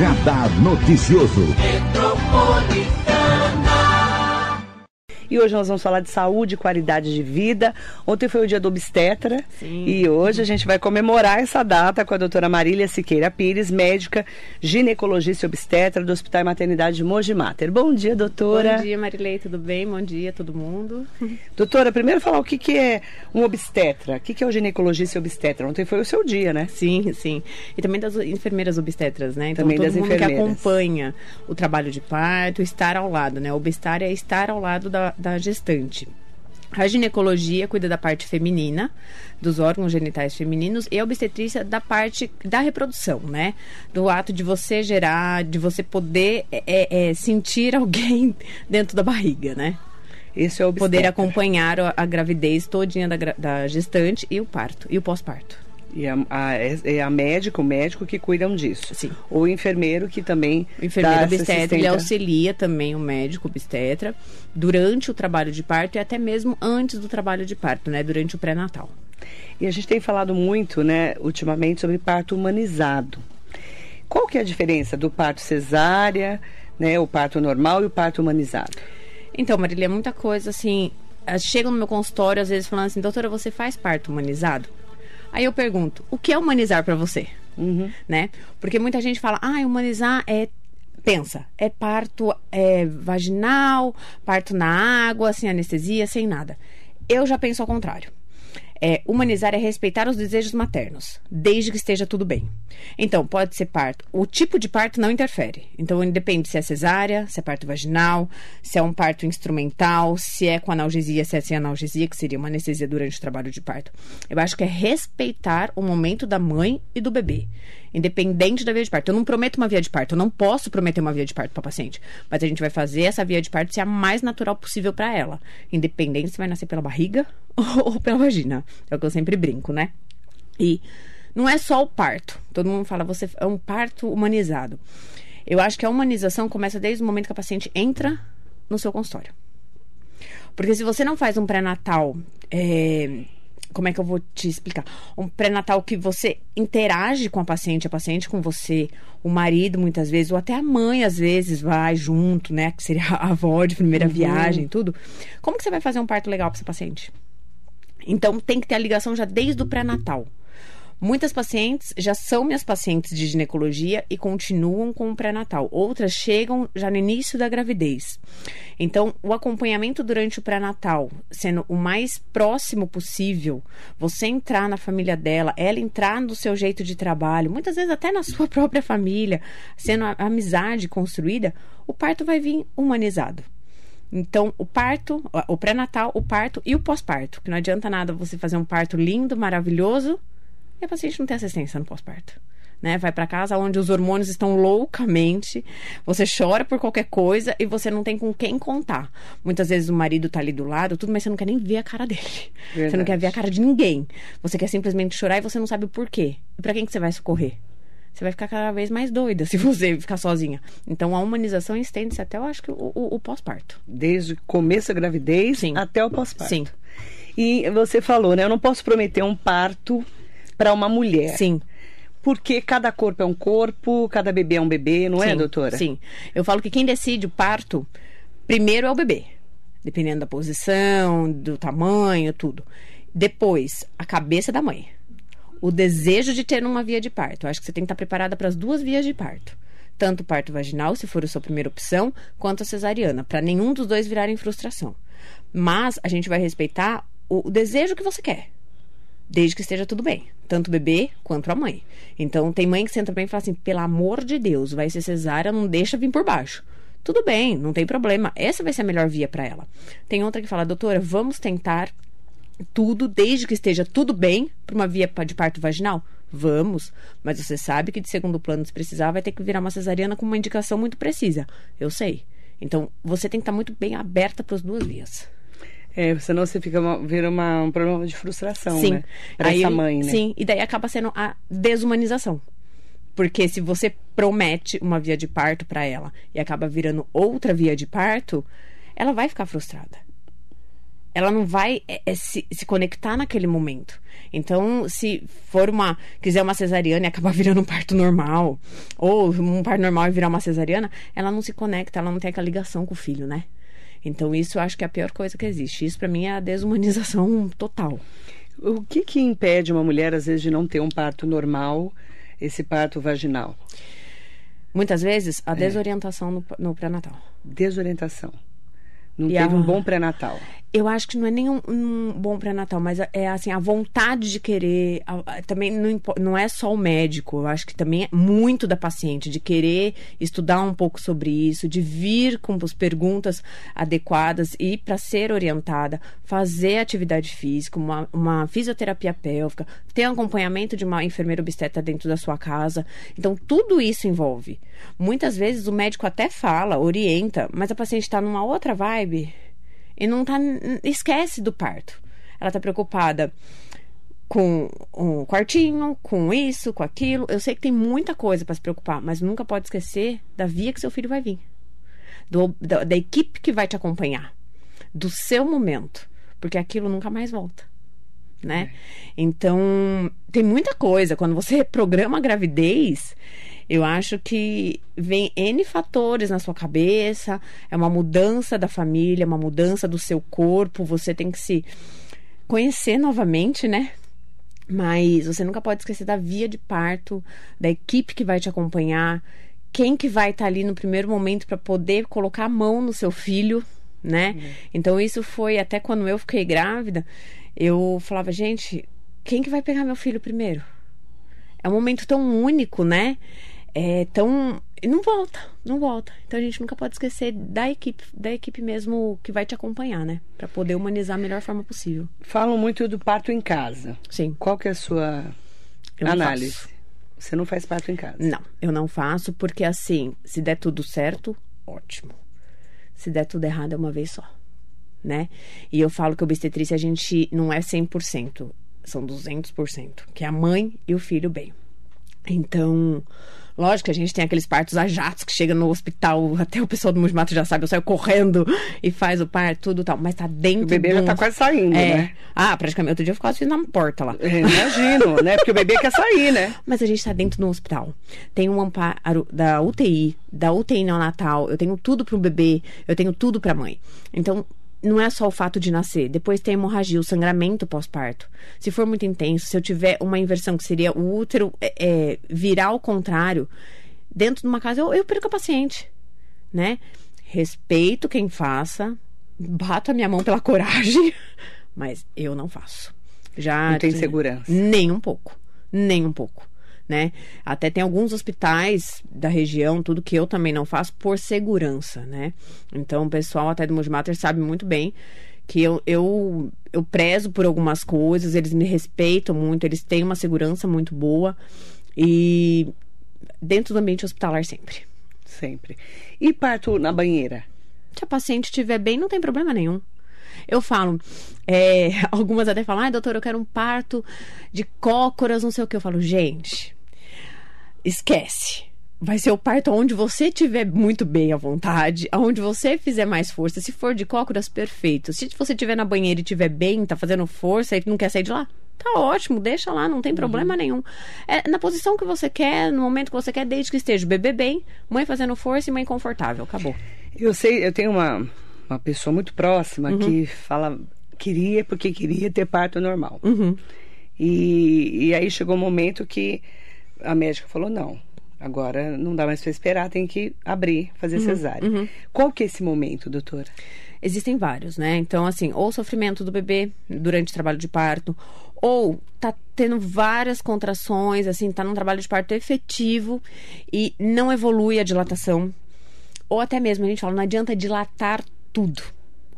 Radar Noticioso. E hoje nós vamos falar de saúde e qualidade de vida. Ontem foi o dia do obstetra Sim. e hoje a gente vai comemorar essa data com a doutora Marília Siqueira Pires, médica ginecologista e obstetra do Hospital e Maternidade de Mogi Mater. Bom dia, doutora. Bom dia, Marilei, tudo bem? Bom dia, todo mundo. Doutora, primeiro falar o que, que é um obstetra, o que, que é o ginecologista e obstetra. Ontem foi o seu dia, né? Sim, sim. E também das enfermeiras obstetras, né? Então também todo das mundo que acompanha o trabalho de parto, estar ao lado, né? Obstar é estar ao lado da, da gestante. A ginecologia cuida da parte feminina, dos órgãos genitais femininos, e a obstetrícia da parte da reprodução, né? Do ato de você gerar, de você poder é, é, é sentir alguém dentro da barriga, né? Esse é o Poder acompanhar a, a gravidez todinha da, da gestante e o parto, e o pós-parto. E a, a, é a médica, o médico que cuidam disso. Sim. O enfermeiro que também. O enfermeiro obstetra, ele auxilia também o médico obstetra durante o trabalho de parto e até mesmo antes do trabalho de parto, né? Durante o pré-natal. E a gente tem falado muito, né, ultimamente, sobre parto humanizado. Qual que é a diferença do parto cesárea, né, o parto normal e o parto humanizado? Então, Marília, é muita coisa assim. Chegam no meu consultório, às vezes, falando assim, doutora, você faz parto humanizado? Aí eu pergunto, o que é humanizar para você? Uhum. Né? Porque muita gente fala, ah, humanizar é pensa, é parto é, vaginal, parto na água, sem anestesia, sem nada. Eu já penso ao contrário. É, humanizar é respeitar os desejos maternos, desde que esteja tudo bem. Então, pode ser parto. O tipo de parto não interfere. Então, independe se é cesárea, se é parto vaginal, se é um parto instrumental, se é com analgesia, se é sem analgesia, que seria uma anestesia durante o trabalho de parto. Eu acho que é respeitar o momento da mãe e do bebê independente da via de parto. Eu não prometo uma via de parto, eu não posso prometer uma via de parto para paciente, mas a gente vai fazer essa via de parto ser a mais natural possível para ela, independente se vai nascer pela barriga ou pela vagina. É o que eu sempre brinco, né? E não é só o parto. Todo mundo fala, você é um parto humanizado. Eu acho que a humanização começa desde o momento que a paciente entra no seu consultório. Porque se você não faz um pré-natal é, como é que eu vou te explicar? Um pré-natal que você interage com a paciente, a paciente com você, o marido muitas vezes, ou até a mãe às vezes vai junto, né? Que seria a avó de primeira uhum. viagem, tudo. Como que você vai fazer um parto legal para essa paciente? Então tem que ter a ligação já desde o pré-natal. Muitas pacientes já são minhas pacientes de ginecologia e continuam com o pré-natal. Outras chegam já no início da gravidez. Então, o acompanhamento durante o pré-natal, sendo o mais próximo possível, você entrar na família dela, ela entrar no seu jeito de trabalho, muitas vezes até na sua própria família, sendo a amizade construída, o parto vai vir humanizado. Então, o parto, o pré-natal, o parto e o pós-parto. Que não adianta nada você fazer um parto lindo, maravilhoso, e a paciente não tem assistência no pós-parto. Né? Vai para casa onde os hormônios estão loucamente, você chora por qualquer coisa e você não tem com quem contar. Muitas vezes o marido tá ali do lado, tudo, mas você não quer nem ver a cara dele. Verdade. Você não quer ver a cara de ninguém. Você quer simplesmente chorar e você não sabe o porquê. E para quem que você vai socorrer? Você vai ficar cada vez mais doida se você ficar sozinha. Então a humanização estende-se até, eu acho que, o, o, o pós-parto. Desde o começo da gravidez Sim. até o pós-parto. Sim. E você falou, né? Eu não posso prometer um parto para uma mulher. Sim. Porque cada corpo é um corpo, cada bebê é um bebê, não é, sim, é, doutora? Sim. Eu falo que quem decide o parto, primeiro é o bebê. Dependendo da posição, do tamanho, tudo. Depois, a cabeça da mãe. O desejo de ter uma via de parto. Eu acho que você tem que estar preparada para as duas vias de parto. Tanto o parto vaginal, se for a sua primeira opção, quanto a cesariana, para nenhum dos dois virarem frustração. Mas a gente vai respeitar o, o desejo que você quer desde que esteja tudo bem, tanto o bebê quanto a mãe. Então, tem mãe que senta bem e fala assim: pelo amor de Deus, vai ser cesárea, não deixa vir por baixo. Tudo bem, não tem problema. Essa vai ser a melhor via para ela. Tem outra que fala: doutora, vamos tentar tudo, desde que esteja tudo bem, para uma via de parto vaginal? Vamos, mas você sabe que de segundo plano, se precisar, vai ter que virar uma cesariana com uma indicação muito precisa. Eu sei. Então, você tem que estar muito bem aberta para as duas vias. É, senão você fica uma, vira uma, um problema de frustração, sim. né? Para essa mãe, né? Sim, e daí acaba sendo a desumanização. Porque se você promete uma via de parto para ela e acaba virando outra via de parto, ela vai ficar frustrada. ela não vai é, é, se, se conectar naquele momento. Então, se for uma. quiser uma cesariana e acabar virando um parto normal, ou um parto normal e virar uma cesariana, ela não se conecta, ela não tem aquela ligação com o filho, né? Então, isso eu acho que é a pior coisa que existe. Isso, para mim, é a desumanização total. O que, que impede uma mulher, às vezes, de não ter um parto normal, esse parto vaginal? Muitas vezes, a é. desorientação no, no pré-natal. Desorientação. Não e teve a... um bom pré-natal. Eu acho que não é nem um, um bom pré-natal, mas é assim, a vontade de querer. A, a, também não, não é só o médico, eu acho que também é muito da paciente, de querer estudar um pouco sobre isso, de vir com as perguntas adequadas e para ser orientada, fazer atividade física, uma, uma fisioterapia pélvica, ter acompanhamento de uma enfermeira obstetra dentro da sua casa. Então, tudo isso envolve. Muitas vezes o médico até fala, orienta, mas a paciente está numa outra vibe e não tá. Esquece do parto. Ela tá preocupada com um quartinho, com isso, com aquilo. Eu sei que tem muita coisa para se preocupar, mas nunca pode esquecer da via que seu filho vai vir. Do, da, da equipe que vai te acompanhar. Do seu momento. Porque aquilo nunca mais volta né? É. Então, tem muita coisa. Quando você programa a gravidez, eu acho que vem N fatores na sua cabeça, é uma mudança da família, uma mudança do seu corpo, você tem que se conhecer novamente, né? Mas você nunca pode esquecer da via de parto, da equipe que vai te acompanhar, quem que vai estar tá ali no primeiro momento para poder colocar a mão no seu filho, né? Uhum. Então isso foi até quando eu fiquei grávida, eu falava, gente, quem que vai pegar meu filho primeiro? É um momento tão único, né? É tão. Não volta, não volta. Então a gente nunca pode esquecer da equipe, da equipe mesmo que vai te acompanhar, né? Para poder humanizar a melhor forma possível. Falam muito do parto em casa. Sim. Qual que é a sua eu análise? Você não faz parto em casa? Não, eu não faço porque assim, se der tudo certo, ótimo. Se der tudo errado é uma vez só, né? E eu falo que obstetrícia a gente não é 100%, são 200%, que é a mãe e o filho bem. Então, Lógico que a gente tem aqueles partos a jatos que chega no hospital, até o pessoal do Musmato já sabe, eu saio correndo e faz o parto, tudo tal. Mas tá dentro. O bebê já tá quase saindo, é. né? Ah, praticamente. Outro dia eu quase fiz na porta lá. É, imagino, né? Porque o bebê quer sair, né? Mas a gente tá dentro do hospital. Tem um amparo da UTI, da UTI neonatal, eu tenho tudo pro bebê, eu tenho tudo pra mãe. Então, não é só o fato de nascer. Depois tem hemorragia, o sangramento pós-parto. Se for muito intenso, se eu tiver uma inversão que seria o útero é, é, virar ao contrário, dentro de uma casa, eu, eu perco a paciente, né? Respeito quem faça, bato a minha mão pela coragem, mas eu não faço. Já não tem segurança. Nem um pouco. Nem um pouco né? Até tem alguns hospitais da região, tudo que eu também não faço por segurança, né? Então, o pessoal até do Multimater sabe muito bem que eu, eu, eu prezo por algumas coisas, eles me respeitam muito, eles têm uma segurança muito boa e dentro do ambiente hospitalar sempre. Sempre. E parto na banheira? Se a paciente estiver bem, não tem problema nenhum. Eu falo, é, algumas até falam, ai, doutor, eu quero um parto de cócoras, não sei o que. Eu falo, gente, esquece. Vai ser o parto onde você estiver muito bem à vontade, aonde você fizer mais força. Se for de cócoras, perfeito. Se você estiver na banheira e estiver bem, tá fazendo força e não quer sair de lá, tá ótimo, deixa lá, não tem problema uhum. nenhum. É na posição que você quer, no momento que você quer, desde que esteja o bebê bem, mãe fazendo força e mãe confortável. Acabou. Eu sei, eu tenho uma, uma pessoa muito próxima uhum. que fala queria porque queria ter parto normal. Uhum. E, e aí chegou um momento que a médica falou não Agora não dá mais para esperar, tem que abrir, fazer uhum, cesárea. Uhum. Qual que é esse momento, doutora? Existem vários, né? Então, assim, ou sofrimento do bebê durante o trabalho de parto, ou tá tendo várias contrações, assim, tá num trabalho de parto efetivo e não evolui a dilatação. Ou até mesmo, a gente fala, não adianta dilatar tudo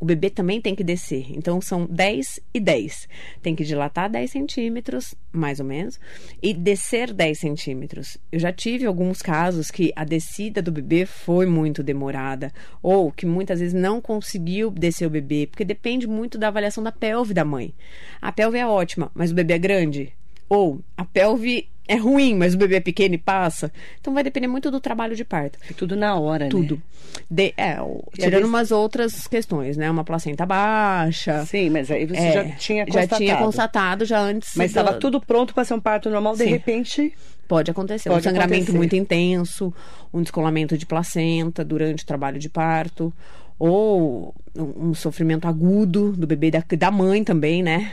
o bebê também tem que descer. Então, são 10 e 10. Tem que dilatar 10 centímetros, mais ou menos, e descer 10 centímetros. Eu já tive alguns casos que a descida do bebê foi muito demorada, ou que muitas vezes não conseguiu descer o bebê, porque depende muito da avaliação da pelve da mãe. A pelve é ótima, mas o bebê é grande. Ou a pelve é ruim, mas o bebê é pequeno e passa. Então vai depender muito do trabalho de parto. É tudo na hora, Tudo. né? De, é, o- tirando umas outras questões, né? Uma placenta baixa. Sim, mas aí você É, já tinha constatado. Já tinha constatado já antes. Mas estava tudo pronto para ser um parto normal, de Sim. repente. Pode acontecer. Pode um sangramento acontecer. muito intenso, um descolamento de placenta durante o trabalho de parto, ou um, um sofrimento agudo do bebê, da, da mãe também, né?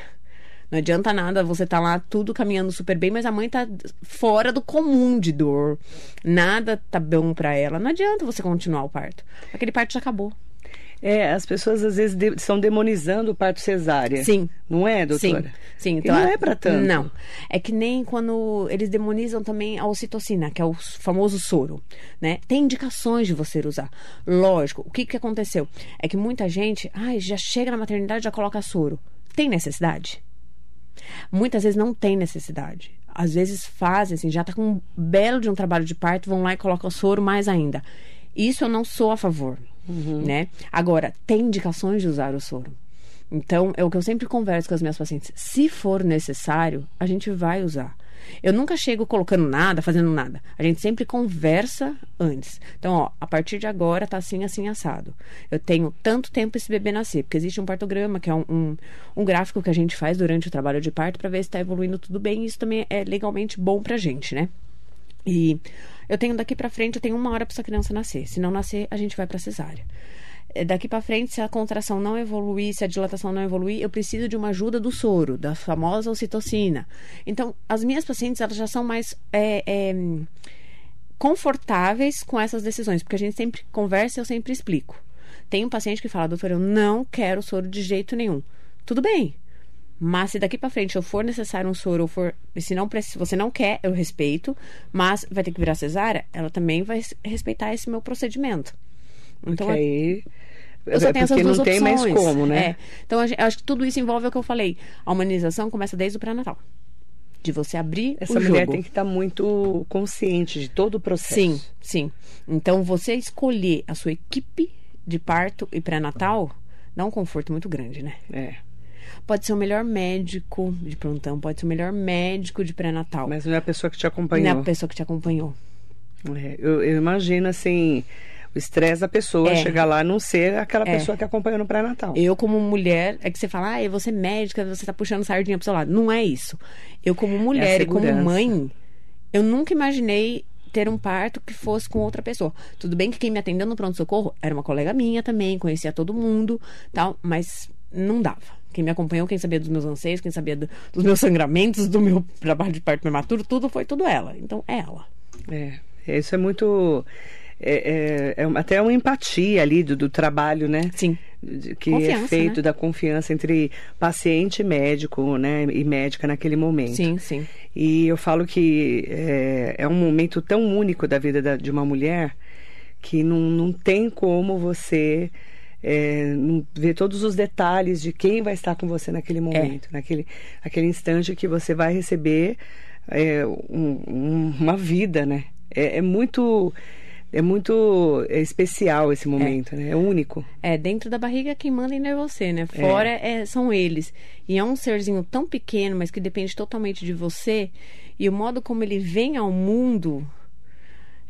Não adianta nada você tá lá tudo caminhando super bem, mas a mãe tá fora do comum de dor. Nada tá bom pra ela. Não adianta você continuar o parto. Aquele parto já acabou. É, as pessoas às vezes de- estão demonizando o parto cesárea. Sim. Não é, Sim, doutora? sim. E não é pra tanto. Não. É que nem quando eles demonizam também a ocitocina, que é o famoso soro, né? Tem indicações de você usar. Lógico. O que que aconteceu? É que muita gente, ai, já chega na maternidade e já coloca soro. Tem necessidade? Muitas vezes não tem necessidade. Às vezes fazem, assim, já tá com um belo de um trabalho de parto, vão lá e colocam o soro mais ainda. Isso eu não sou a favor, né? Agora, tem indicações de usar o soro. Então, é o que eu sempre converso com as minhas pacientes. Se for necessário, a gente vai usar. Eu nunca chego colocando nada, fazendo nada. A gente sempre conversa antes. Então, ó, a partir de agora tá assim, assim, assado. Eu tenho tanto tempo esse bebê nascer, porque existe um partograma, que é um, um, um gráfico que a gente faz durante o trabalho de parto para ver se está evoluindo tudo bem. E isso também é legalmente bom pra gente, né? E eu tenho daqui pra frente, eu tenho uma hora pra essa criança nascer. Se não nascer, a gente vai pra cesárea. É, Daqui pra frente, se a contração não evoluir, se a dilatação não evoluir, eu preciso de uma ajuda do soro, da famosa ocitocina. Então, as minhas pacientes, elas já são mais é, é, confortáveis com essas decisões, porque a gente sempre conversa e eu sempre explico. Tem um paciente que fala, doutor, eu não quero soro de jeito nenhum. Tudo bem. Mas se daqui pra frente eu for necessário um soro, ou for, se não se você não quer, eu respeito, mas vai ter que virar cesárea, ela também vai respeitar esse meu procedimento. Então, Porque aí. Eu só é tenho essas porque duas não tem mais opções. como, né? É. Então, gente- acho que tudo isso envolve o que eu falei. A humanização começa desde o pré-natal. De você abrir Essa o mulher jogo. tem que estar muito consciente de todo o processo. Sim, sim. Então, você escolher a sua equipe de parto e pré-natal dá um conforto muito grande, né? É. Pode ser o melhor médico de plantão, pode ser o melhor médico de pré-natal. Mas não é a pessoa que te Não é acompanhou. a pessoa que te acompanhou. É, eu, eu imagino assim. O estresse da pessoa É. chegar lá não ser aquela É. pessoa que acompanhou no pré-natal. Eu, como mulher, é que você fala, ah, você é médica, você tá puxando sardinha pro seu lado. Não é isso. Eu, como mulher e como mãe, eu nunca imaginei ter um parto que fosse com outra pessoa. Tudo bem que quem me atendeu no pronto-socorro era uma colega minha também, conhecia todo mundo, tal, mas não dava. Quem me acompanhou, quem sabia dos meus anseios, quem sabia do- dos meus sangramentos, do meu trabalho de parto prematuro, tudo foi tudo ela. Então, é ela. É, isso é muito. É, é- é até uma empatia ali do, do trabalho, né? Sim. Que é Confiança, feito né? da confiança entre paciente e médico, né? E médica naquele momento. Sim, sim. E eu falo que é, é um momento tão único da vida da- de uma mulher que não, não tem como você é, ver todos os detalhes de quem vai estar com você naquele momento, naquele aquele instante que você vai receber é, um- um- uma vida, né? É, é muito é muito é especial esse momento, né? É único. É, dentro da barriga quem manda ainda é você, né? Fora é, são eles. E é um serzinho tão pequeno, mas que depende totalmente de você. E o modo como ele vem ao mundo.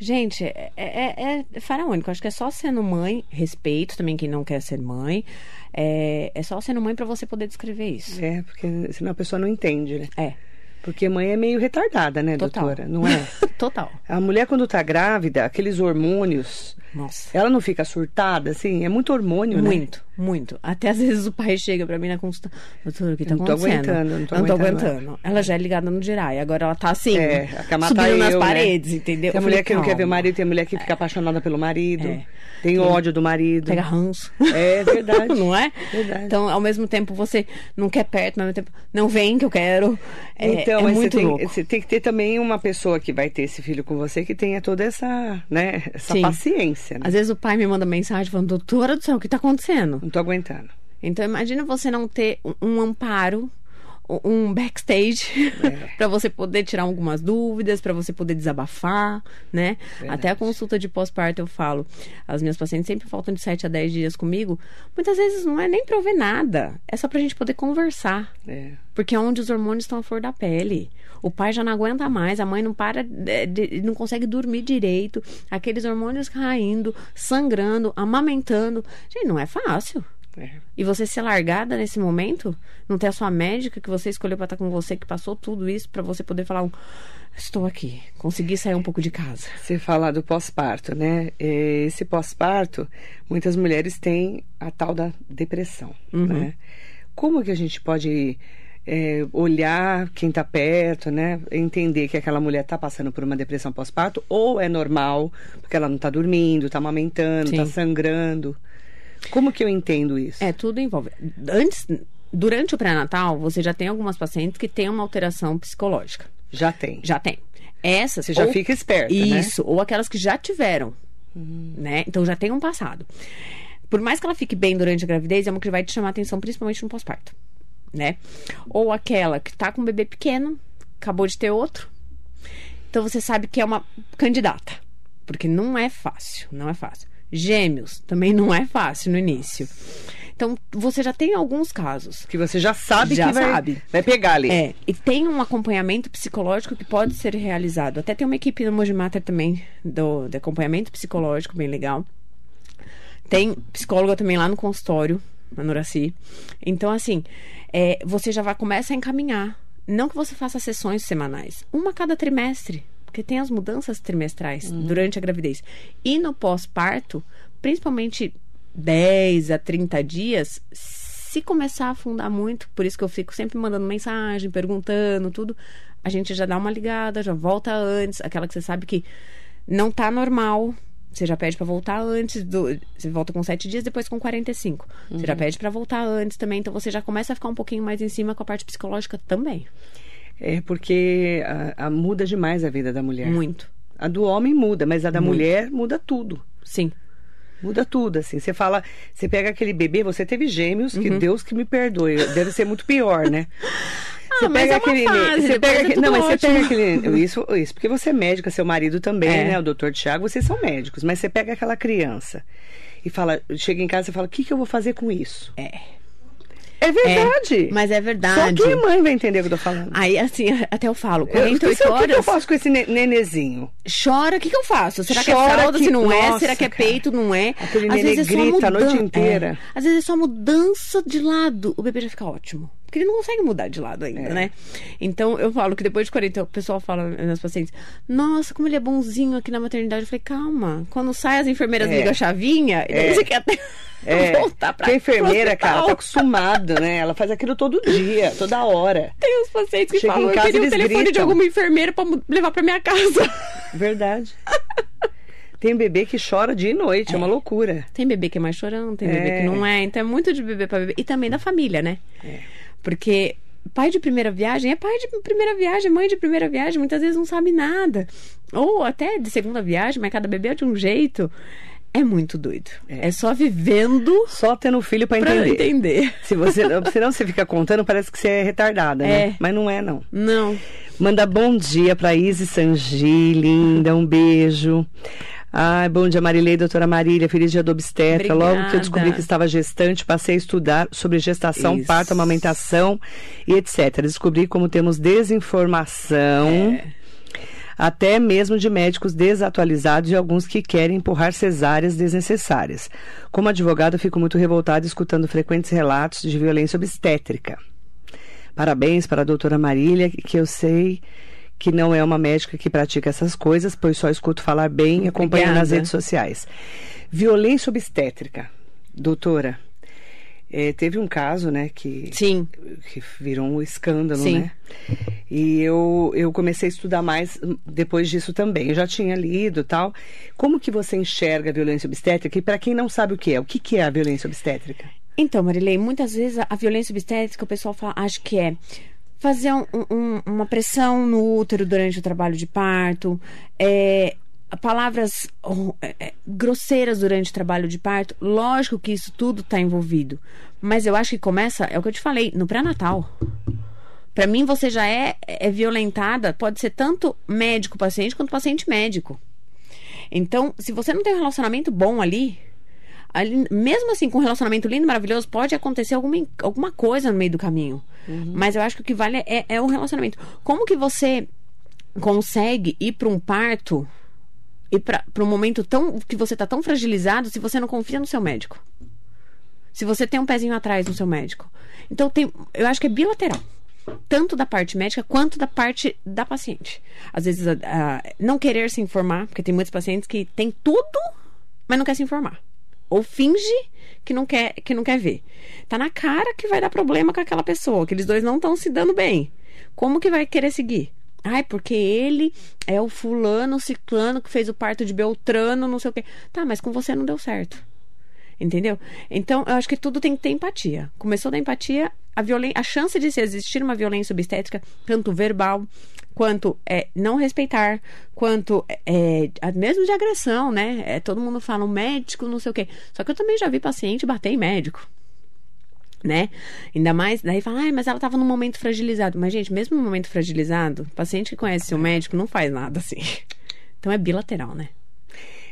Gente, é, é, é faraônico. Acho que é só sendo mãe, respeito também quem não quer ser mãe. É, é só sendo mãe pra você poder descrever isso. É, porque senão a pessoa não entende, né? É, Porque mãe é meio retardada, né, total. doutora? Não é? total. A mulher, quando tá grávida, aqueles hormônios, Nossa. ela não fica surtada, assim? É muito hormônio, né? Muito, muito. Até às vezes o pai chega pra mim na consulta, doutor, o que tá Não tô acontecendo? aguentando, não tô aguentando. aguentando. Ela já é ligada no Jirai, agora ela tá assim, É, subindo tá nas eu, né? paredes, entendeu? Tem Eu mulher falei, que não quer ver o marido, tem mulher que fica apaixonada pelo marido, É. tem ódio do marido. Pega ranço. É verdade. não é? Verdade. Então, ao mesmo tempo, você não quer perto, mas ao mesmo tempo, não vem que eu quero. É, então, é mas muito você, tem, louco. você tem que ter também uma pessoa que vai ter esse filho com você que tenha toda essa, né, essa Sim. paciência. Né? Às vezes o pai me manda mensagem falando, doutora do céu, o que tá acontecendo? Não tô aguentando. Então, imagina você não ter um- um amparo um backstage é. para você poder tirar algumas dúvidas, para você poder desabafar, né? Verdade. Até a consulta de pós-parto eu falo. As minhas pacientes sempre faltam de 7 a 10 dias comigo. Muitas vezes não é nem pra ver nada, é só pra gente poder conversar. É. Porque é onde os hormônios estão à flor da pele. O pai já não aguenta mais, a mãe não para, de, não consegue dormir direito, aqueles hormônios caindo, sangrando, amamentando. Gente, não é fácil. É. E você ser largada nesse momento, não ter a sua médica que você escolheu para estar com você, que passou tudo isso, para você poder falar um, estou aqui, consegui sair um pouco de casa. Você fala do pós-parto, né? É, esse pós-parto, muitas mulheres têm a tal da depressão, uhum. né? Como que a gente pode é, olhar quem está perto, né? Entender que aquela mulher está passando por uma depressão pós-parto ou é normal, porque ela não está dormindo, está amamentando, está sangrando. Como que eu entendo isso? É, tudo envolve. Antes, durante o pré-natal, você já tem algumas pacientes que têm uma alteração psicológica. Já tem. Já tem. Essas. Você já ou, fica esperta, né? Isso, né? ou aquelas que já tiveram, hum. né? Então já tem um passado. Por mais que ela fique bem durante a gravidez, é uma que vai te chamar atenção, principalmente no pós-parto, né? Ou aquela que tá com um bebê pequeno, acabou de ter outro. Então você sabe que é uma candidata. Porque não é fácil, não é fácil. Gêmeos também não é fácil no início. Então, você já tem alguns casos. Que você já sabe já que vai, sabe. vai pegar ali. É, e tem um acompanhamento psicológico que pode ser realizado. Até tem uma equipe no Mojimater também, do, de acompanhamento psicológico, bem legal. Tem psicóloga também lá no consultório, Noraci. Então, assim, é, você já vai começar a encaminhar. Não que você faça sessões semanais. Uma a cada trimestre porque tem as mudanças trimestrais uhum. durante a gravidez. E no pós-parto, principalmente 10 a 30 dias, se começar a afundar muito, por isso que eu fico sempre mandando mensagem, perguntando, tudo, a gente já dá uma ligada, já volta antes, aquela que você sabe que não tá normal. Você já pede para voltar antes do. Você volta com 7 dias, depois com 45. Uhum. Você já uhum. pede para voltar antes também. Então você já começa a ficar um pouquinho mais em cima com a parte psicológica também. É porque a, a muda demais a vida da mulher. Muito. A do homem muda, mas a da Muito. mulher muda tudo. Sim. Muda tudo, assim. Você fala, você pega aquele bebê, você teve gêmeos, uhum. que Deus que me perdoe. Deve ser muito pior, né? Você ah, pega é aquele. Fase, você pega aquele, não, mas você pega aquele. Isso, isso, porque você é médica, seu marido também, é. né? O doutor Tiago, vocês são médicos, mas você pega aquela criança e fala, chega em casa e fala, o que, que eu vou fazer com isso? É. É verdade. É, mas é verdade. Só que mãe vai entender o que eu tô falando. Aí, assim, até eu falo, 48 eu, horas... O que eu faço com esse nenezinho? Chora, o que, que eu faço? Será Chora que é fralda, que, se não nossa, é? Será que é peito, não é? Aquele Às vezes é grita a noite inteira. É. Às vezes é só mudança de lado, o bebê já fica ótimo. Porque ele não consegue mudar de lado ainda, é. né? Então, eu falo que depois de 40, o pessoal fala, meus pacientes, nossa, como ele é bonzinho aqui na maternidade. Eu falei, calma, quando sai as enfermeiras é. ligam a chavinha, e é. você quer até é. voltar pra Porque a enfermeira, cara, tá acostumada, né? Ela faz aquilo todo dia, toda hora. Tem uns pacientes que Chega falam, eu queria o telefone gritam. de alguma enfermeira pra levar pra minha casa. Verdade. Tem bebê que chora dia e noite, é, é uma loucura. Tem bebê que é mais chorando, tem é. bebê que não é. Então é muito de bebê para bebê. E também da família, né? É. Porque pai de primeira viagem é pai de primeira viagem, mãe de primeira viagem, muitas vezes não sabe nada. Ou até de segunda viagem, mas cada bebê é de um jeito. É muito doido. É, é só vivendo. Só tendo filho para entender. entender. Se você, senão você fica contando, parece que você é retardada, né? é. né? Mas não é, não. Não. Manda bom dia para Isis Sangi, linda, um beijo. Ai, bom dia, Marilei, doutora Marília, feliz dia do obstetra. Obrigada. Logo que eu descobri que estava gestante, passei a estudar sobre gestação, Isso. parto, amamentação e etc. Descobri como temos desinformação. É até mesmo de médicos desatualizados e alguns que querem empurrar cesáreas desnecessárias. Como advogada, fico muito revoltada escutando frequentes relatos de violência obstétrica. Parabéns para a doutora Marília, que eu sei que não é uma médica que pratica essas coisas, pois só escuto falar bem e acompanho nas redes sociais. Violência obstétrica. Doutora, é, teve um caso, né, que, Sim. que virou um escândalo, Sim. né? E eu, eu comecei a estudar mais depois disso também. Eu já tinha lido tal. Como que você enxerga a violência obstétrica? E para quem não sabe o que é, o que, que é a violência obstétrica? Então, Marilei, muitas vezes a violência obstétrica o pessoal fala, acha que é fazer um, um, uma pressão no útero durante o trabalho de parto, é, palavras é, é, grosseiras durante o trabalho de parto. Lógico que isso tudo está envolvido, mas eu acho que começa, é o que eu te falei, no pré-natal. Para mim, você já é, é violentada, pode ser tanto médico-paciente quanto paciente-médico. Então, se você não tem um relacionamento bom ali, ali, mesmo assim, com um relacionamento lindo, maravilhoso, pode acontecer alguma, alguma coisa no meio do caminho. Uhum. Mas eu acho que o que vale é, é o relacionamento. Como que você consegue ir para um parto e para um momento tão que você está tão fragilizado se você não confia no seu médico? Se você tem um pezinho atrás no seu médico. Então, tem, eu acho que é bilateral tanto da parte médica quanto da parte da paciente. Às vezes, não querer se informar, porque tem muitos pacientes que têm tudo, mas não quer se informar. Ou finge que não quer, que não quer ver. Tá na cara que vai dar problema com aquela pessoa, que eles dois não estão se dando bem. Como que vai querer seguir? Ai, porque ele é o fulano, ciclano que fez o parto de Beltrano, não sei o quê. Tá, mas com você não deu certo. Entendeu? Então, eu acho que tudo tem que ter empatia. Começou da empatia, a, a chance de se existir uma violência obstétrica, tanto verbal, quanto é, não respeitar, quanto é, é, mesmo de agressão, né? É, todo mundo fala um médico, não sei o quê. Só que eu também já vi paciente bater em médico. Né? Ainda mais, daí fala, ah, mas ela estava num momento fragilizado. Mas, gente, mesmo no momento fragilizado, paciente que conhece seu médico não faz nada assim. Então é bilateral, né?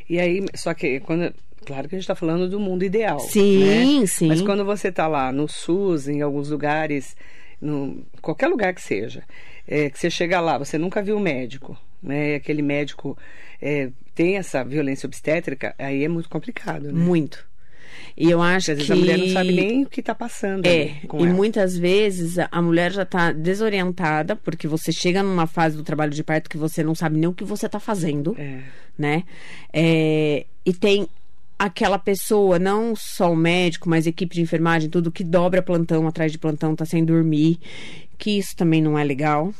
E aí, só que quando Claro que a gente está falando do mundo ideal. Sim, né? sim. Mas quando você está lá no SUS, em alguns lugares, no, qualquer lugar que seja, é, que você chega lá, você nunca viu o médico, né? Aquele médico é, tem essa violência obstétrica, aí é muito complicado, né? Muito. E eu acho Às vezes que... a mulher não sabe nem o que está passando. É, e ela. muitas vezes a mulher já está desorientada, porque você chega numa fase do trabalho de parto que você não sabe nem o que você está fazendo, É. né? É, e tem aquela pessoa, não só o médico, mas equipe de enfermagem, tudo que dobra plantão atrás de plantão, tá sem dormir, que isso também não é legal.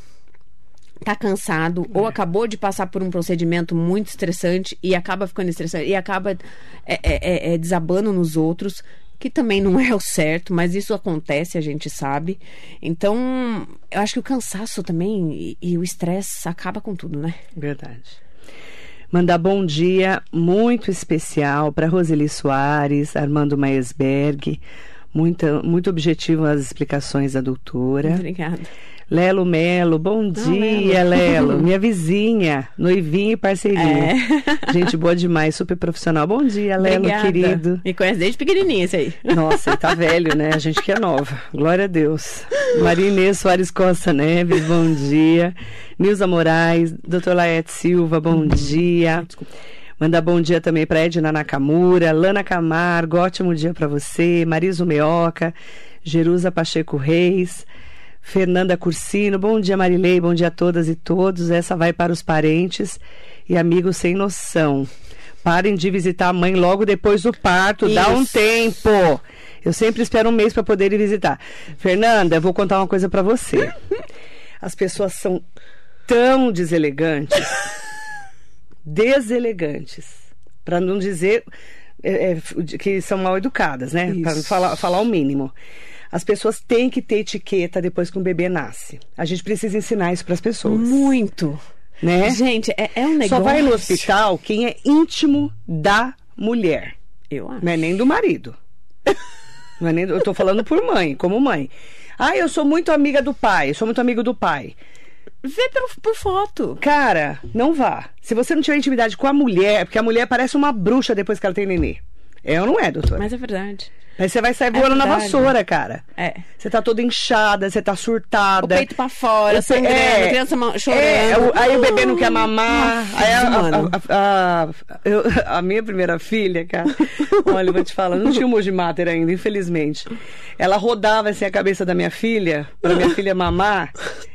Tá cansado É. ou acabou de passar por um procedimento muito estressante e acaba ficando estressante e acaba é, é, é, é, desabando nos outros, que também não é o certo, mas isso acontece, a gente sabe. Então, eu acho que o cansaço também e, e o estresse acaba com tudo, né? Verdade. Mandar bom dia muito especial para Roseli Soares, Armando Maesberg. Muito, muito objetivo as explicações da doutora. Obrigada. Lelo Melo, bom dia, Lelo. Lelo. Minha vizinha, noivinha e parceirinha. É. Gente boa demais, super profissional. Bom dia, Lelo, Obrigada. querido. Me conhece desde pequenininha isso aí. Nossa, ele tá velho, né? A gente que é nova. Glória a Deus. Maria Inês Soares Costa Neves, bom dia. Nilza Moraes, Dr. Laete Silva, bom dia. Manda bom dia também para Edna Nakamura, Lana Camargo, ótimo dia para você. Mariso Meoca, Jerusa Pacheco Reis, Fernanda Cursino, bom dia Marilei, bom dia a todas e todos. Essa vai para os parentes e amigos sem noção. Parem de visitar a mãe logo depois do parto, dá um Isso. tempo. Eu sempre espero um mês para poder ir visitar. Fernanda, eu vou contar uma coisa para você. As pessoas são tão deselegantes, deselegantes, para não dizer é, é, que são mal educadas, né? Para Isso. falar, falar o mínimo. As pessoas têm que ter etiqueta depois que um bebê nasce. A gente precisa ensinar isso para as pessoas, Muito. né? Gente, é, é um negócio. Só vai no hospital quem é íntimo da mulher. Eu acho. Não é nem do marido. Não é nem do- eu tô falando por mãe, como mãe. Ah, eu sou muito amiga do pai, eu sou muito amigo do pai. Vê pelo, por foto. Cara, não vá. Se você não tiver intimidade com a mulher, porque a mulher parece uma bruxa depois que ela tem nenê. É ou não é, doutora? Mas é verdade. Aí você vai sair voando na verdade. vassoura, cara. É. Você tá toda inchada, você tá surtada. O peito pra fora, pe- sangrando, é, a criança chorando. é, o- aí o bebê não quer mamar. Nossa, aí a, a- a- eu- a minha primeira filha, cara, olha, eu vou te falar, não tinha o Moji Mater ainda, infelizmente. Ela rodava assim a cabeça da minha filha, pra minha filha mamar.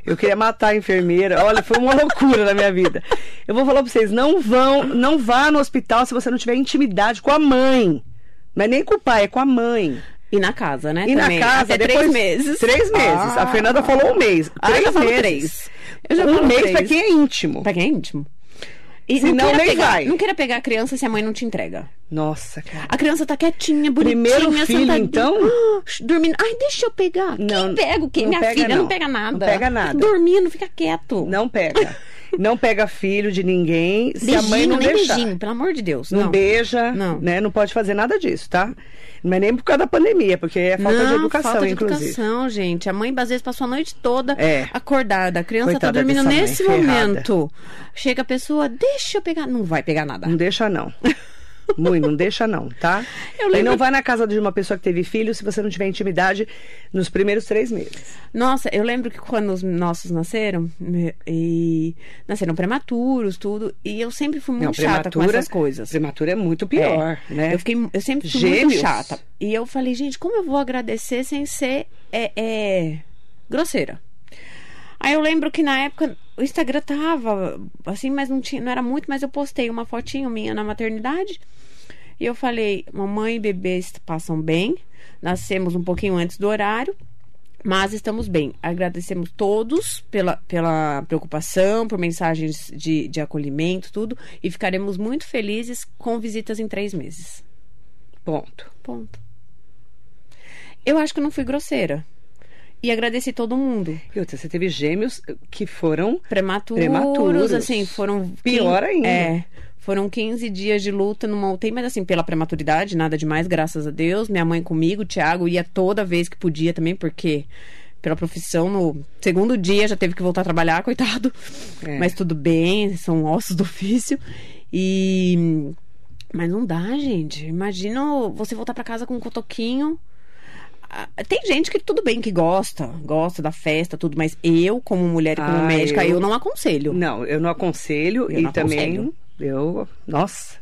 Eu queria matar a enfermeira. Olha, foi uma loucura na minha vida. Eu vou falar pra vocês, não vão, não vá no hospital se você não tiver intimidade com a mãe. Não é nem com o pai, é com a mãe. E na casa, né? E também. na casa, Até depois, três meses. Três meses. Ah. A Fernanda falou um mês. Ah, Três meses. três. Eu já um mês três. pra quem é íntimo. Pra quem é íntimo. E Senão não queira nem pegar, vai. Não queira pegar a criança se a mãe não te entrega. Nossa, cara. A criança tá quietinha, bonitinha, Primeiro filho, sentadinha. então? Ah, Dormindo. Ai, deixa eu pegar. Não, Quem pega o quê? Minha pega, filha não. não. pega nada. Não pega nada. Dormindo, fica quieto. Não pega. Não pega filho de ninguém se beijinho, a mãe não nem deixar. beijinho, pelo amor de Deus. Não, Não, beija, Não. né? Não pode fazer nada disso, tá? Não é nem por causa da pandemia, porque é falta de Não, educação, falta de inclusive. educação, gente. A mãe, às vezes, passou a noite toda É. acordada. A criança Coitada tá dormindo dessa mãe, nesse ferrada. momento. Chega a pessoa, deixa eu pegar. Não vai pegar nada. Não deixa, não. Muito, não deixa, não, tá? Eu E lembro- não vai na casa de uma pessoa que teve filho se você não tiver intimidade nos primeiros três meses. Nossa, eu lembro que quando os nossos nasceram, e nasceram prematuros, tudo, e eu sempre fui muito chata com essas coisas. Prematura é muito pior, É. né? Eu, fiquei, eu sempre fui Gêmeos. muito chata. E eu falei, gente, como eu vou agradecer sem ser é, é, grosseira? Aí eu lembro que na época o Instagram tava assim, mas não, tinha, não era muito, mas eu postei uma fotinho minha na maternidade. E eu falei, mamãe e bebês passam bem, nascemos um pouquinho antes do horário, mas estamos bem. Agradecemos todos pela, pela preocupação, por mensagens de, de acolhimento, tudo. E ficaremos muito felizes com visitas em três meses. Ponto. Ponto. Eu acho que eu não fui grosseira. E agradeci todo mundo. E outra, você teve gêmeos que foram Prematuros, Prematuros. assim, foram. Pior quin- ainda. É. Foram 15 dias de luta numa UTI, mas assim, pela prematuridade, nada demais, graças a Deus. Minha mãe comigo, o Thiago ia toda vez que podia também, porque pela profissão, no segundo dia já teve que voltar a trabalhar, coitado. É. Mas tudo bem, são ossos do ofício. E. Mas não dá, gente. Imagina você voltar pra casa com um cotoquinho. Ah, Tem gente que tudo bem que gosta, gosta da festa, tudo, mas eu, como mulher e como Ah, médica, eu- eu não aconselho. Não, eu não aconselho Eu e não também aconselho. eu, nossa,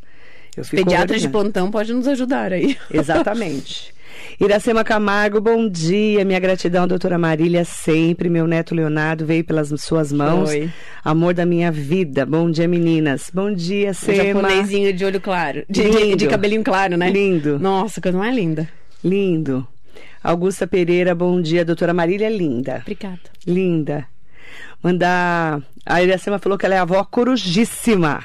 eu fico Pediatras de plantão podem nos ajudar aí. Exatamente. Iracema Camargo, bom dia. Minha gratidão, doutora Marília, sempre. Meu neto Leonardo veio pelas suas mãos. Foi. Amor da minha vida. Bom dia, meninas. Bom dia, Um Sema. japonesinho de olho claro. De, de, de cabelinho claro, né? Lindo. Nossa, coisa mais linda. Lindo. Augusta Pereira, bom dia. Doutora Marília, linda. Obrigada. Linda. Mandar. A Iracema falou que ela é avó corujíssima.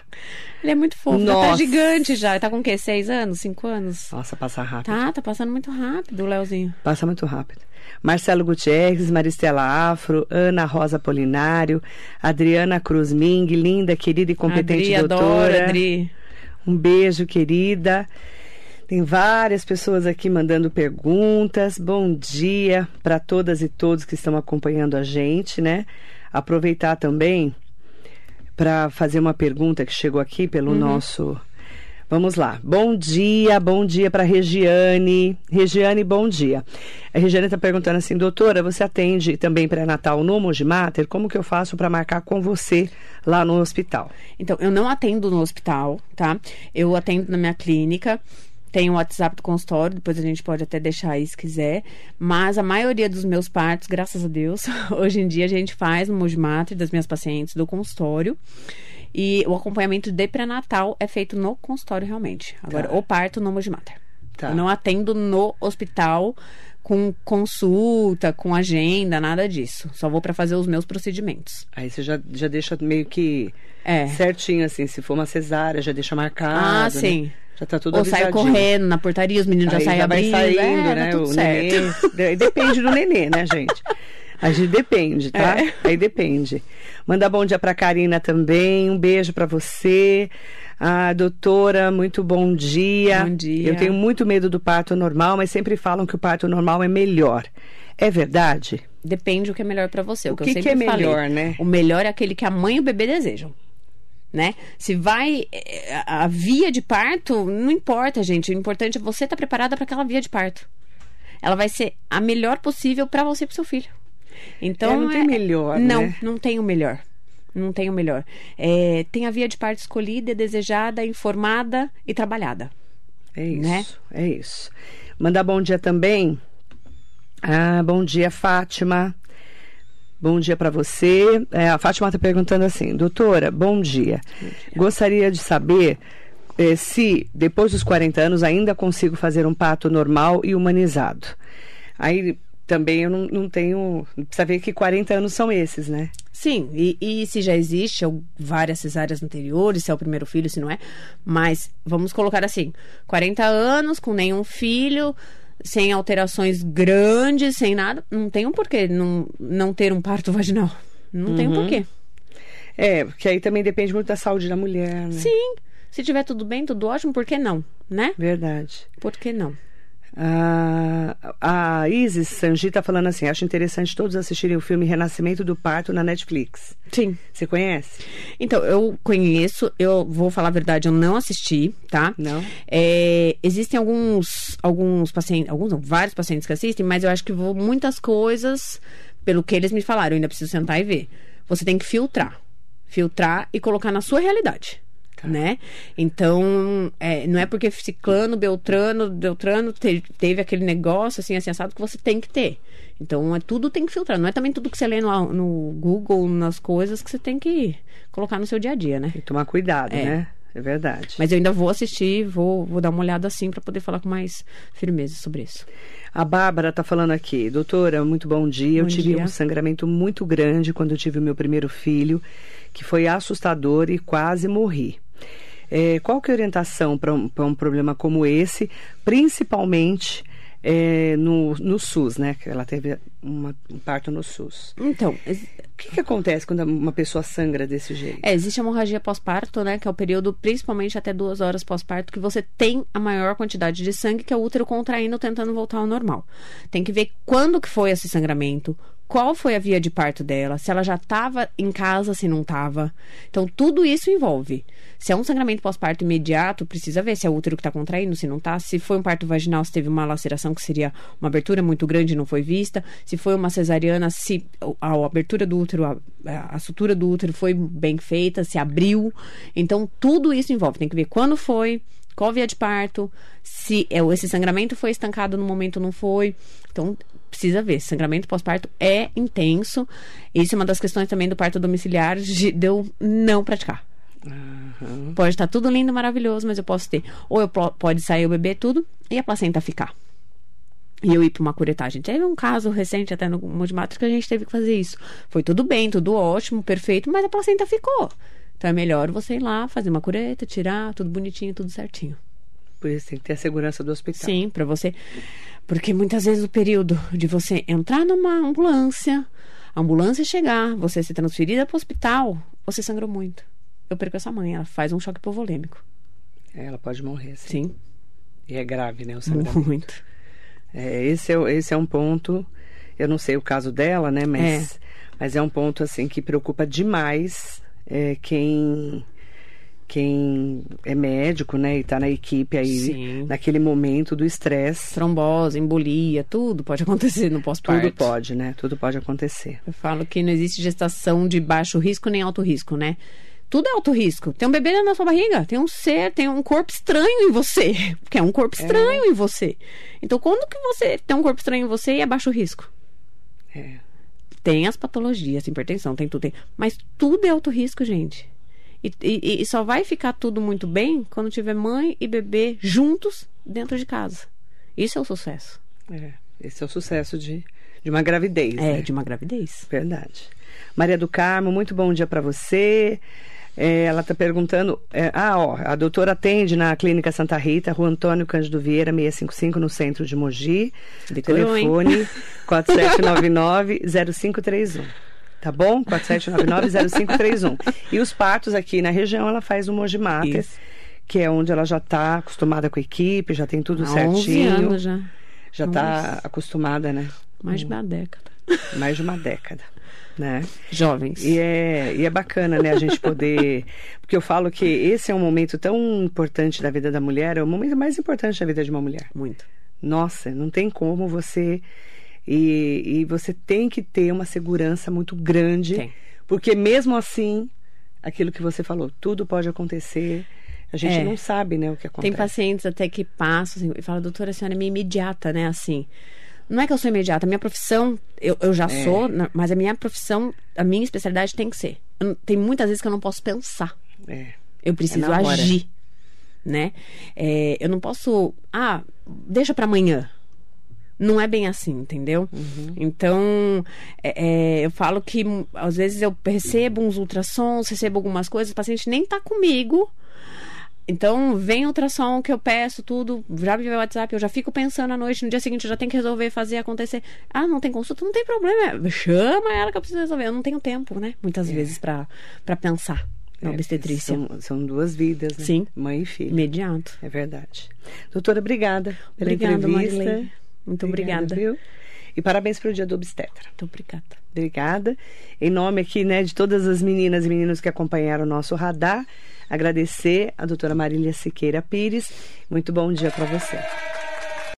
Ele é muito fofo. Já Nossa. tá gigante já. Tá com o quê? Seis anos? Cinco anos? Nossa, passa rápido. Tá, tá passando muito rápido o Leozinho. Passa muito rápido. Marcelo Gutierrez, Maristela Afro, Ana Rosa Polinário, Adriana Cruz Ming, linda, querida e competente Adri, doutora. adoro, Adri. Um beijo, querida. Tem várias pessoas aqui mandando perguntas. Bom dia para todas e todos que estão acompanhando a gente, né? Aproveitar também para fazer uma pergunta que chegou aqui pelo Uhum. nosso. Vamos lá. Bom dia, bom dia para Regiane. Regiane, bom dia. A Regiane está perguntando assim, doutora, você atende também pré-natal no Mogimater? Como que eu faço para marcar com você lá no hospital? Então, eu não atendo no hospital, tá? Eu atendo na minha clínica. Tem o WhatsApp do consultório, depois a gente pode até deixar aí se quiser. Mas a maioria dos meus partos, graças a Deus, hoje em dia a gente faz no Mogimater das minhas pacientes do consultório. E o acompanhamento de pré-natal é feito no consultório realmente. Agora, Tá. o parto no Mogimater. Tá. Eu não atendo no hospital com consulta, com agenda, nada disso. Só vou para fazer os meus procedimentos. Aí você já, já deixa meio que É. certinho, assim. Se for uma cesárea, já deixa marcado. Ah, né? Já tá tudo Ou sai correndo na portaria, os meninos Aí já saem já vai abrindo. saindo, é, né? Tá tudo o certo. nenê. Depende do nenê, né, gente? A gente depende, tá? É. Aí depende. Manda bom dia pra Karina também. Um beijo pra você. Ah, doutora, muito bom dia. Bom dia. Eu tenho muito medo do parto normal, mas sempre falam que o parto normal é melhor. É verdade? Depende o que é melhor pra você. O, O que, que eu que é melhor, falei. né? O melhor é aquele que a mãe e o bebê desejam. Né? Se vai. eh, A via de parto, não importa, gente. O importante é você estar preparada para aquela via de parto. Ela vai ser a melhor possível para você e pro seu filho. Então. É, não tem melhor, Não, né? não tem o melhor. Não tem o melhor. É, tem a via de parto escolhida, desejada, informada e trabalhada. É isso, Né? é isso. Mandar bom dia também. Ah, bom dia, Fátima. Bom dia para você. É, a Fátima está perguntando assim, doutora, bom dia. Gostaria de saber eh, se depois dos 40 anos ainda consigo fazer um parto normal e humanizado. Aí também eu não, não tenho. Precisa ver que 40 anos são esses, né? Sim, e, e se já existe ou várias cesáreas anteriores, se é o primeiro filho, se não é. Mas vamos colocar assim: 40 anos, com nenhum filho, sem alterações grandes, sem nada. Não tem um porquê não, não ter um parto vaginal. Não tem um porquê. É, porque aí também depende muito da saúde da mulher, né? Sim. Se tiver tudo bem, tudo ótimo, por que não? Né? Verdade. Por que não? Ah, a Isis Sanji tá falando assim: acho interessante todos assistirem o filme Renascimento do Parto na Netflix. Sim. Você conhece? Então, eu conheço, eu vou falar a verdade, eu não assisti, tá? Não. É, existem alguns, alguns pacientes, alguns não, vários pacientes que assistem, mas eu acho que vou muitas coisas, pelo que eles me falaram, eu ainda preciso sentar e ver. Você tem que filtrar. Filtrar e colocar na sua realidade. Né? Então, é, não é porque ciclano, beltrano, beltrano teve, teve, aquele negócio assim, assim, assado que você tem que ter. Então, é, tudo tem que filtrar. Não é também tudo que você lê no, no Google, nas coisas, que você tem que colocar no seu dia a dia, né? Tem que tomar cuidado, É. né? É verdade. Mas eu ainda vou assistir, vou, vou dar uma olhada assim para poder falar com mais firmeza sobre isso. A Bárbara tá falando aqui, doutora, muito bom dia. eu Bom tive dia. um sangramento muito grande quando eu tive o meu primeiro filho, que foi assustador e quase morri. É, qual que é a orientação para um, um problema como esse, principalmente é, no, no SUS, né? Que ela teve uma- um parto no SUS. Então, O que, que acontece quando uma pessoa sangra desse jeito? é, existe a hemorragia pós-parto, né? Que é o período, principalmente até duas horas pós-parto, que você tem a maior quantidade de sangue, que é o útero contraindo, tentando voltar ao normal. Tem que ver quando que foi esse sangramento, qual foi a via de parto dela, se ela já estava em casa, se não estava. Então, tudo isso envolve. Se é um sangramento pós-parto imediato, precisa ver se é o útero que está contraindo, se não está. Se foi um parto vaginal, se teve uma laceração, que seria uma abertura muito grande não foi vista. Se foi uma cesariana, se a, abertura do útero, a, a sutura do útero foi bem feita, se abriu. Então, tudo isso envolve. Tem que ver quando foi, qual via de parto, se é, esse sangramento foi estancado no momento não foi. Então, precisa ver. Sangramento pós-parto é intenso. Isso é uma das questões também do parto domiciliar, de de eu não praticar. Pode estar tudo lindo, maravilhoso, mas eu posso ter. Ou eu po- pode sair o bebê tudo e a placenta ficar. E eu ir para uma curetagem. Teve um caso recente até no Multimatrix que a gente teve que fazer isso. Foi tudo bem, tudo ótimo, perfeito, mas a placenta ficou. Então é melhor você ir lá, fazer uma cureta, tirar, tudo bonitinho, tudo certinho. Por isso tem que ter a segurança do hospital. Sim, para você. Porque muitas vezes o período de você entrar numa ambulância, a ambulância chegar, você ser transferida para o hospital, você sangrou muito. Eu perco essa mãe, ela faz um choque hipovolêmico. É, Ela pode morrer, sim. Sim, E é grave, né? O sangramento. muito. É, esse, é, esse é um ponto. Eu não sei o caso dela, né? Mas é, mas é um ponto assim que preocupa demais é, quem quem é médico, né? E tá na equipe aí Sim. naquele momento do estresse. Trombose, embolia, tudo pode acontecer no pós-parto. Tudo pode, né? Tudo pode acontecer. Eu falo que não existe gestação de baixo risco nem alto risco, né? Tudo é alto risco. Tem um bebê da sua barriga, tem um ser, tem um corpo estranho em você. Porque é um corpo estranho em você. Então, quando que você tem um corpo estranho em você e é baixo risco? É. Tem as patologias, hipertensão, tem tudo. Tem. Mas tudo é alto risco, gente. E, e- e só vai ficar tudo muito bem quando tiver mãe e bebê juntos dentro de casa. Isso é o sucesso. É. Esse é o sucesso de, de uma gravidez. É, né? de uma gravidez. Verdade. Maria do Carmo, muito bom dia para você. É, ela está perguntando. é, ah, ó, a doutora atende na Clínica Santa Rita, Rua Antônio Cândido Vieira, 655, no centro de Mogi. Decorou? Telefone 4799-0531. Tá bom? 4799-0531. E os partos aqui na região, ela faz o Mogi Mater, Isso. que é onde ela já está acostumada com a equipe, já tem tudo Há 11 certinho. anos já. Já está acostumada, né? Mais de uma década. Mais de uma década, né? Jovens. E é, e é bacana, né, a gente poder. Porque eu falo que esse é um momento tão importante da vida da mulher, é o momento mais importante da vida de uma mulher. Muito. Nossa, não tem como você. E, e você tem que ter uma segurança muito grande. Tem. Porque mesmo assim, aquilo que você falou, tudo pode acontecer. A gente É. não sabe, né, o que acontece. Tem pacientes até que passam assim, e falam, doutora, a senhora é meio imediata, né? Assim. Não é que eu sou imediata, a minha profissão, eu, eu já É. sou, na- mas a minha profissão, a minha especialidade tem que ser. Eu tem muitas vezes que eu não posso pensar. É. Eu preciso hora. agir, né? É, eu não posso, ah, deixa pra amanhã. Não é bem assim, entendeu? Então, é, é, eu falo que hum, às vezes eu recebo uns ultrassons, recebo algumas coisas, o paciente nem tá comigo. Então, vem ultrassom que eu peço, tudo, já me vê o WhatsApp, eu já fico pensando à noite, no dia seguinte eu já tenho que resolver, fazer acontecer. Ah, não tem consulta? Não tem problema. Chama ela que eu preciso resolver. Eu não tenho tempo, né? Muitas é. vezes para pensar na é, obstetrícia. São, são, duas vidas, né? Sim. Mãe e filho. Imediato. É verdade. Doutora, obrigada pela obrigada, entrevista. Marilene. Muito obrigada. obrigada. E parabéns pelo dia do obstetra. Muito obrigada. Obrigada. Em nome aqui, né, de todas as meninas e meninos que acompanharam o nosso radar, agradecer a doutora Marília Siqueira Pires. Muito bom dia para você.